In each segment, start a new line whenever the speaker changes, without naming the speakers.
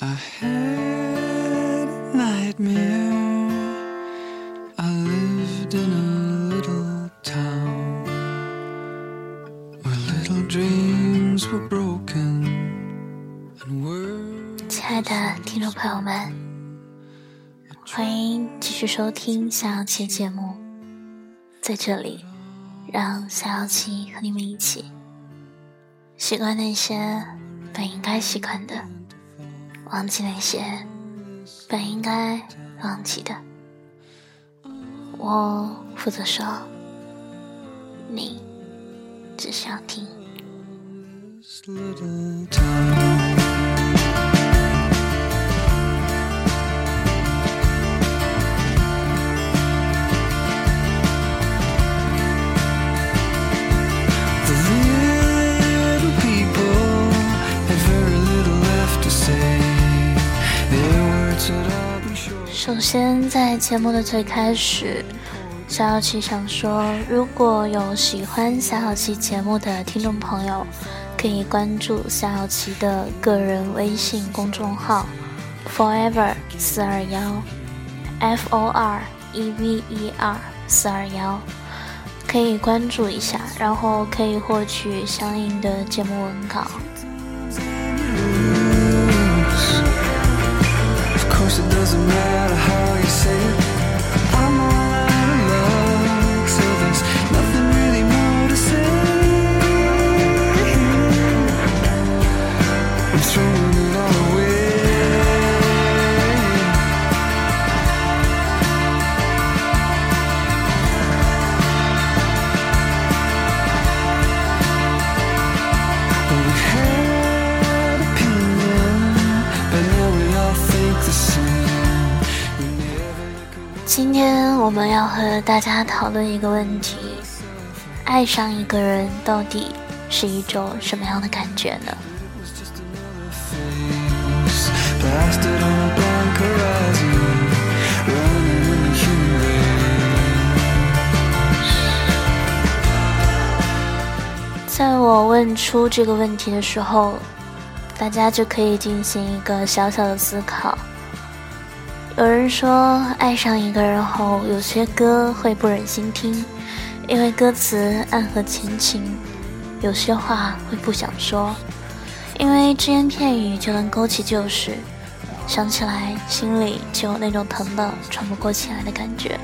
I had a nightmare. I lived in a little town where little dreams were broken and words.
亲爱的听众朋友们，欢迎继续收听夏小琪节目。在这里，让夏小琪和你们一起习惯那些本应该习惯的，忘记那些本应该忘记的。我负责说，你只需要听。首先，在节目的最开始，小小琪想说，如果有喜欢小小琪节目的听众朋友，可以关注小小琪的个人微信公众号 “forever 四二幺 ”，F O R E V E R 四二幺，可以关注一下，然后可以获取相应的节目文稿。
Of course, it doesn't matter how you say it. I'm all
们要和大家讨论一个问题：爱上一个人到底是一种什么样的感觉呢？在我问出这个问题的时候，大家就可以进行一个小小的思考。有人说，爱上一个人后，有些歌会不忍心听，因为歌词暗合前情；有些话会不想说，因为只言片语就能勾起旧事，想起来心里就有那种疼的喘不过气来的感觉。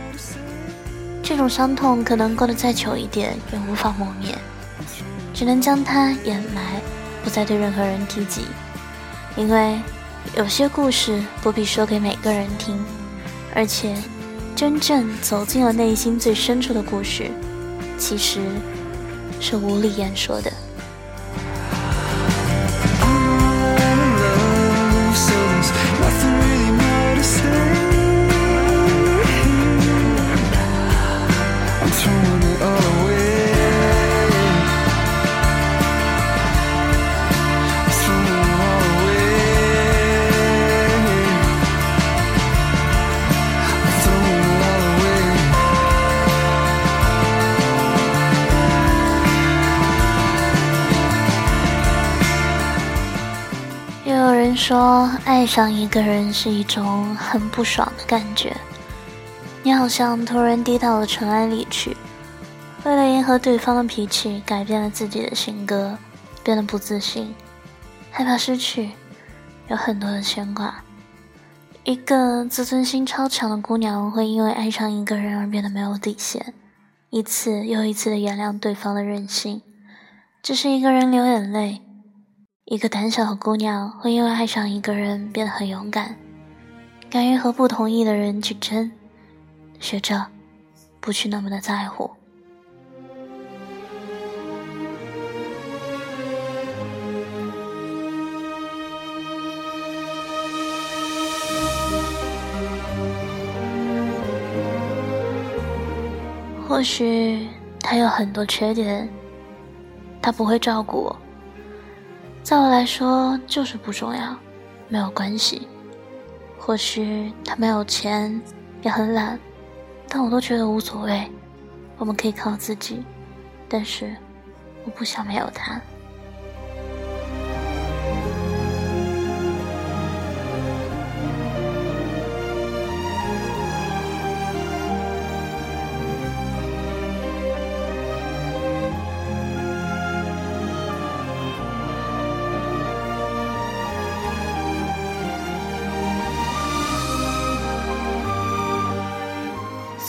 这种伤痛可能过得再久一点，也无法磨灭。只能将它掩埋，不再对任何人提及，因为有些故事不必说给每个人听，而且真正走进了内心最深处的故事，其实是无力言说的。说，爱上一个人是一种很不爽的感觉。你好像突然低到了尘埃里去，为了迎合对方的脾气，改变了自己的性格，变得不自信，害怕失去，有很多的牵挂。一个自尊心超强的姑娘，会因为爱上一个人而变得没有底线，一次又一次的原谅对方的任性，只是一个人流眼泪。一个胆小的姑娘会因为爱上一个人变得很勇敢，敢于和不同意的人去争，学着不去那么的在乎。或许他有很多缺点，他不会照顾我。在我来说就是不重要，没有关系。或许他没有钱，也很懒，但我都觉得无所谓。我们可以靠自己，但是我不想没有他。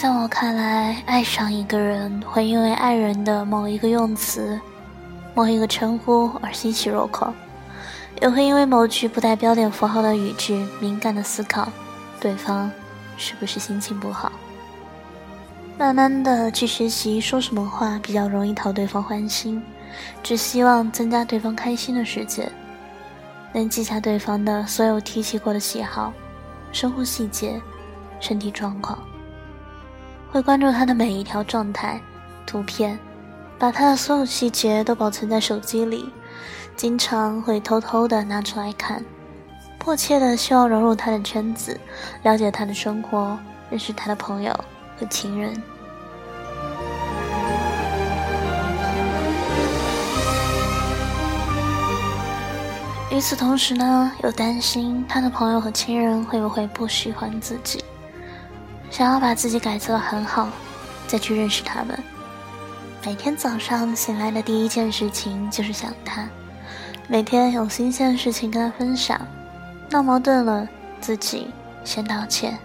在我看来，爱上一个人会因为爱人的某一个用词、某一个称呼而欣喜若狂，也会因为某句不带标点符号的语句敏感的思考，对方是不是心情不好。慢慢的去学习说什么话比较容易讨对方欢心，只希望增加对方开心的时间，能记下对方的所有提起过的喜好、生活细节、身体状况。会关注他的每一条状态、图片，把他的所有细节都保存在手机里，经常会偷偷的拿出来看，迫切的希望融入他的圈子，了解他的生活，认识他的朋友和情人。与此同时呢，又担心他的朋友和亲人会不会不喜欢自己。想要把自己改造很好，再去认识他们。每天早上醒来的第一件事情就是想他，每天有新鲜的事情跟他分享。闹矛盾了，自己先道歉。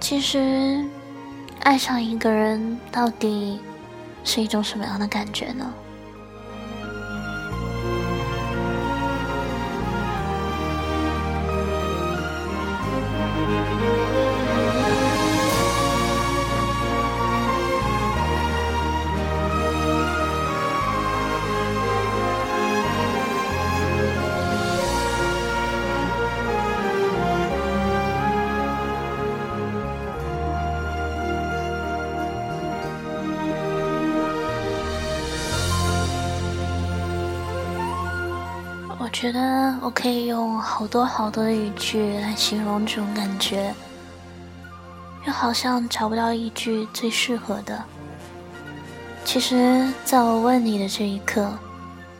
其实，爱上一个人到底是一种什么样的感觉呢？觉得我可以用好多好多的语句来形容这种感觉，又好像找不到一句最适合的。其实，在我问你的这一刻，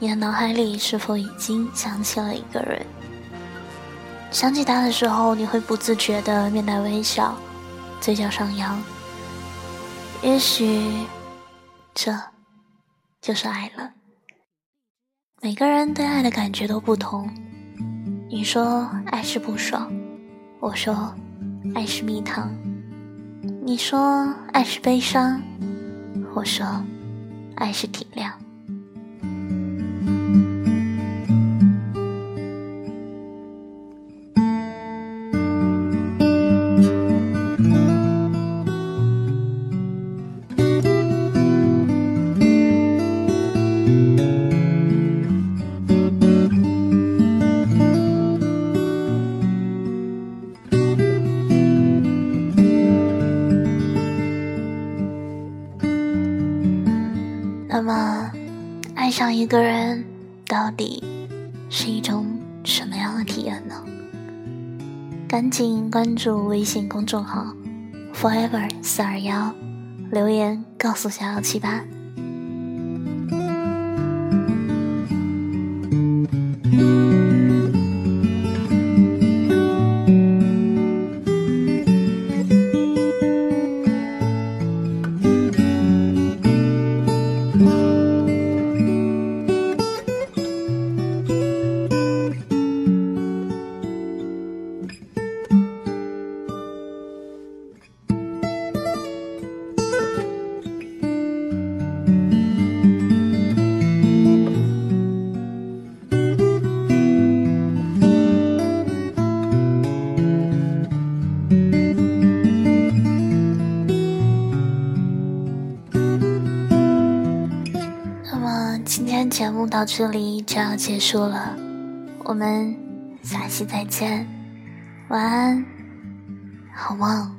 你的脑海里是否已经想起了一个人？想起他的时候，你会不自觉的面带微笑，嘴角上扬。也许，这就是爱了。每个人对爱的感觉都不同。你说爱是不爽，我说爱是蜜糖。你说爱是悲伤，我说爱是体谅。那么，爱上一个人到底是一种什么样的体验呢？赶紧关注微信公众号 “forever 四二幺”，留言告诉小幺七八。到这里就要结束了，我们下期再见，晚安，好梦。